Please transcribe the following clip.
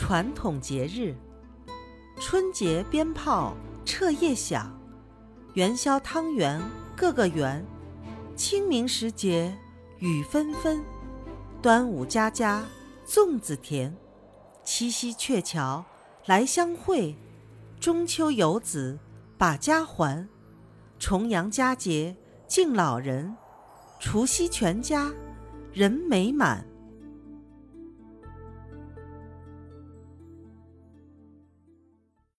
传统节日春节鞭炮彻夜响，元宵汤圆个个圆，清明时节雨纷纷，端午家家粽子甜，七夕鹊桥来相会，中秋游子把家还，重阳佳节敬老人，除夕全家人美满。